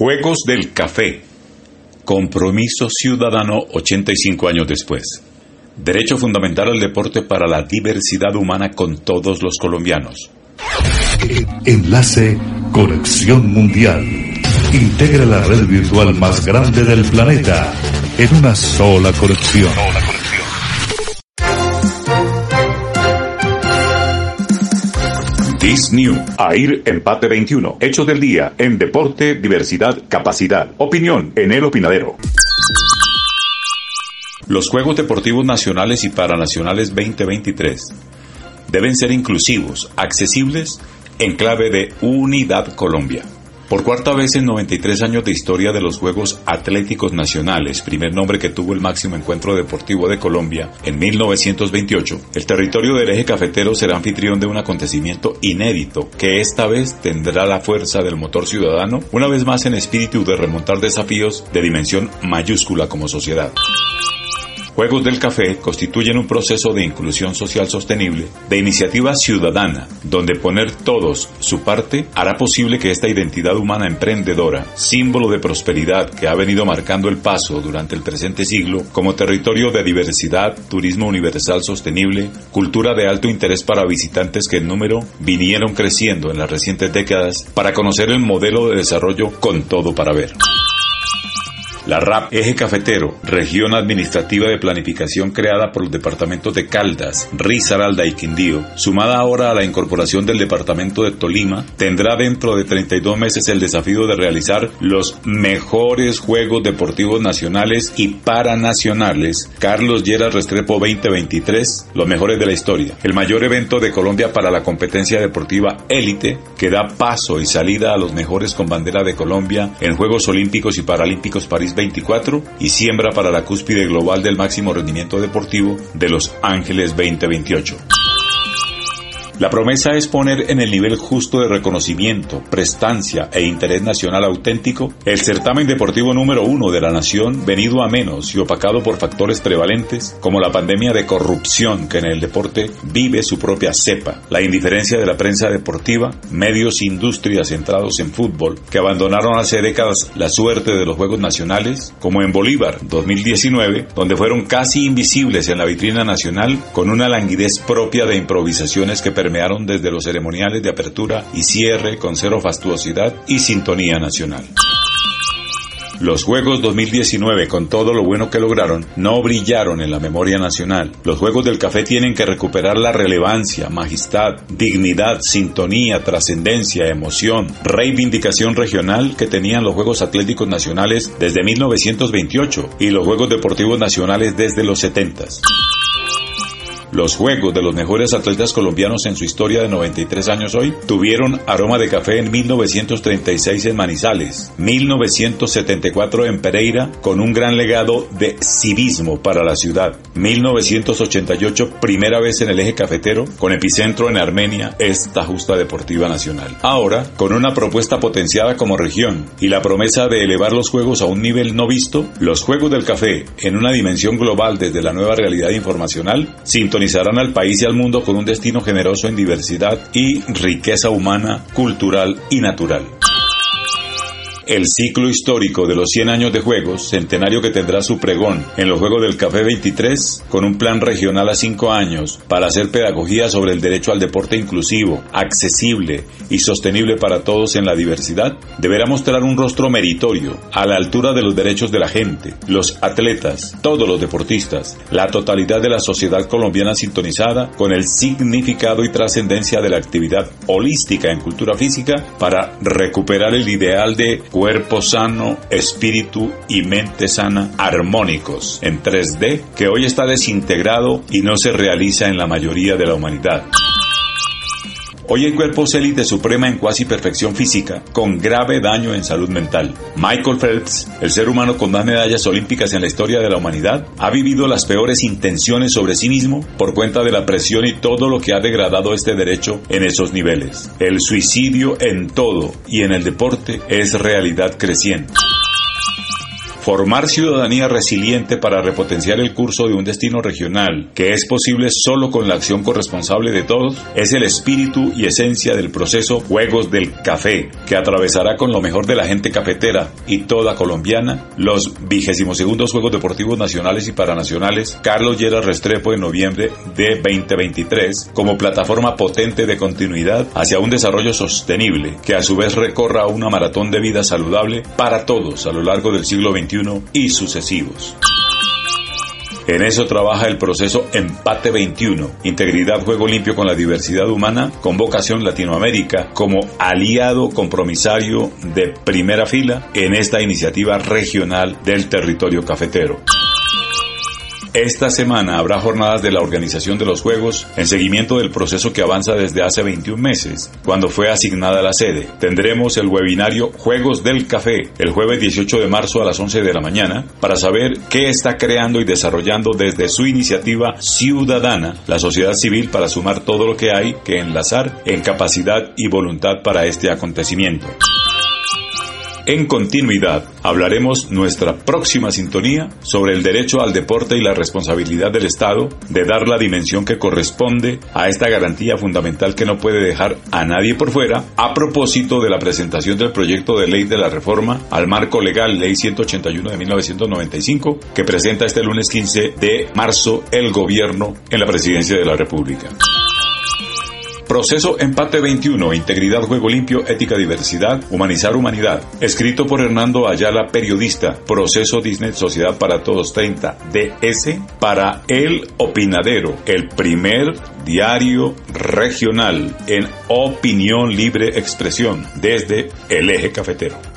Juegos del Café. Compromiso ciudadano 85 años después. Derecho fundamental al deporte para la diversidad humana con todos los colombianos. Enlace Conexión Mundial. Integra la red virtual más grande del planeta en una sola conexión. This New. AIR Empate 21. Hechos del día en deporte, diversidad, capacidad. Opinión en el opinadero. Los Juegos Deportivos Nacionales y Paranacionales 2023 deben ser inclusivos, accesibles, en clave de Unidad Colombia. Por cuarta vez en 93 años de historia de los Juegos Atléticos Nacionales, primer nombre que tuvo el máximo encuentro deportivo de Colombia en 1928, el territorio del eje cafetero será anfitrión de un acontecimiento inédito que esta vez tendrá la fuerza del motor ciudadano, una vez más en espíritu de remontar desafíos de dimensión mayúscula como sociedad. Juegos del Café constituyen un proceso de inclusión social sostenible, de iniciativa ciudadana, donde poner todos su parte hará posible que esta identidad humana emprendedora, símbolo de prosperidad que ha venido marcando el paso durante el presente siglo, como territorio de diversidad, turismo universal sostenible, cultura de alto interés para visitantes que en número vinieron creciendo en las recientes décadas para conocer el modelo de desarrollo con todo para ver. La RAP Eje Cafetero, región administrativa de planificación creada por los departamentos de Caldas, Risaralda y Quindío, sumada ahora a la incorporación del departamento de Tolima, tendrá dentro de 32 meses el desafío de realizar los mejores Juegos Deportivos Nacionales y Paranacionales. Carlos Lleras Restrepo 2023, los mejores de la historia, el mayor evento de Colombia para la competencia deportiva élite que da paso y salida a los mejores con bandera de Colombia en Juegos Olímpicos y Paralímpicos París 24 y siembra para la cúspide global del máximo rendimiento deportivo de Los Ángeles 2028. La promesa es poner en el nivel justo de reconocimiento, prestancia e interés nacional auténtico el certamen deportivo número uno de la nación venido a menos y opacado por factores prevalentes como la pandemia de corrupción que en el deporte vive su propia cepa, la indiferencia de la prensa deportiva, medios e industrias centrados en fútbol que abandonaron hace décadas la suerte de los Juegos Nacionales, como en Bolívar 2019, donde fueron casi invisibles en la vitrina nacional con una languidez propia de improvisaciones que permitieron permearon desde los ceremoniales de apertura y cierre con cero fastuosidad y sintonía nacional. Los Juegos 2019, con todo lo bueno que lograron, no brillaron en la memoria nacional. Los Juegos del Café tienen que recuperar la relevancia, majestad, dignidad, sintonía, trascendencia, emoción, reivindicación regional que tenían los Juegos Atléticos Nacionales desde 1928 y los Juegos Deportivos Nacionales desde los 70. Los juegos de los mejores atletas colombianos en su historia de 93 años hoy tuvieron aroma de café en 1936 en Manizales, 1974 en Pereira con un gran legado de civismo para la ciudad, 1988 primera vez en el eje cafetero con epicentro en Armenia esta justa deportiva nacional. Ahora, con una propuesta potenciada como región y la promesa de elevar los juegos a un nivel no visto, los Juegos del Café en una dimensión global desde la nueva realidad informacional, al país y al mundo con un destino generoso en diversidad y riqueza humana, cultural y natural el ciclo histórico de los 100 años de Juegos, centenario que tendrá su pregón en los Juegos del Café 23, con un plan regional a 5 años para hacer pedagogía sobre el derecho al deporte inclusivo, accesible y sostenible para todos en la diversidad, deberá mostrar un rostro meritorio, a la altura de los derechos de la gente, los atletas, todos los deportistas, la totalidad de la sociedad colombiana sintonizada con el significado y trascendencia de la actividad holística en cultura física para recuperar el ideal de cuerpo sano, espíritu y mente sana armónicos en 3D que hoy está desintegrado y no se realiza en la mayoría de la humanidad. Hoy hay cuerpos élite suprema en cuasi perfección física, con grave daño en salud mental. Michael Phelps, el ser humano con más medallas olímpicas en la historia de la humanidad, ha vivido las peores intenciones sobre sí mismo por cuenta de la presión y todo lo que ha degradado este derecho en esos niveles. El suicidio en todo y en el deporte es realidad creciente. Formar ciudadanía resiliente para repotenciar el curso de un destino regional, que es posible solo con la acción corresponsable de todos, es el espíritu y esencia del proceso Juegos del Café, que atravesará con lo mejor de la gente cafetera y toda colombiana los vigésimos segundos Juegos Deportivos Nacionales y Paranacionales. Carlos Lleras Restrepo en noviembre de 2023 como plataforma potente de continuidad hacia un desarrollo sostenible que a su vez recorra una maratón de vida saludable para todos a lo largo del siglo XXI y sucesivos. En eso trabaja el proceso Empate 21, Integridad Juego Limpio con la Diversidad Humana, con vocación Latinoamérica, como aliado compromisario de primera fila en esta iniciativa regional del territorio cafetero. Esta semana habrá jornadas de la organización de los Juegos en seguimiento del proceso que avanza desde hace 21 meses, cuando fue asignada la sede. Tendremos el webinario Juegos del Café el jueves 18 de marzo a las 11 de la mañana para saber qué está creando y desarrollando desde su iniciativa ciudadana la sociedad civil para sumar todo lo que hay que enlazar en capacidad y voluntad para este acontecimiento. En continuidad, hablaremos nuestra próxima sintonía sobre el derecho al deporte y la responsabilidad del Estado de dar la dimensión que corresponde a esta garantía fundamental que no puede dejar a nadie por fuera a propósito de la presentación del proyecto de ley de la reforma al marco legal Ley 181 de 1995 que presenta este lunes 15 de marzo el gobierno en la presidencia de la República. Proceso Empate 21, Integridad, Juego Limpio, Ética, Diversidad, Humanizar Humanidad. Escrito por Hernando Ayala, periodista. Proceso Disney Sociedad para Todos 30, DS, para El Opinadero, el primer diario regional en opinión libre expresión desde el eje cafetero.